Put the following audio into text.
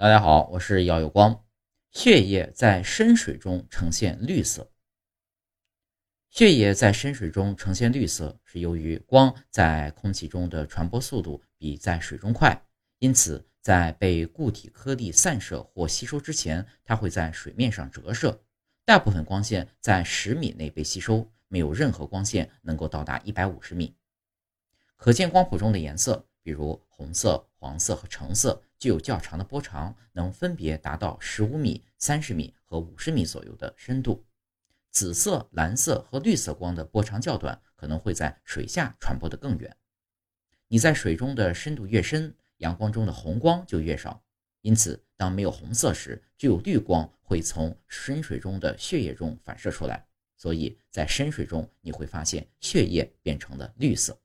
大家好，我是姚有光。血液在深水中呈现绿色。血液在深水中呈现绿色，是由于光在空气中的传播速度比在水中快，因此在被固体颗粒散射或吸收之前，它会在水面上折射。大部分光线在十米内被吸收，没有任何光线能够到达一百五十米。可见光谱中的颜色，比如红色、黄色和橙色。具有较长的波长，能分别达到十五米、三十米和五十米左右的深度。紫色、蓝色和绿色光的波长较短，可能会在水下传播得更远。你在水中的深度越深，阳光中的红光就越少。因此，当没有红色时，只有绿光会从深水中的血液中反射出来。所以在深水中，你会发现血液变成了绿色。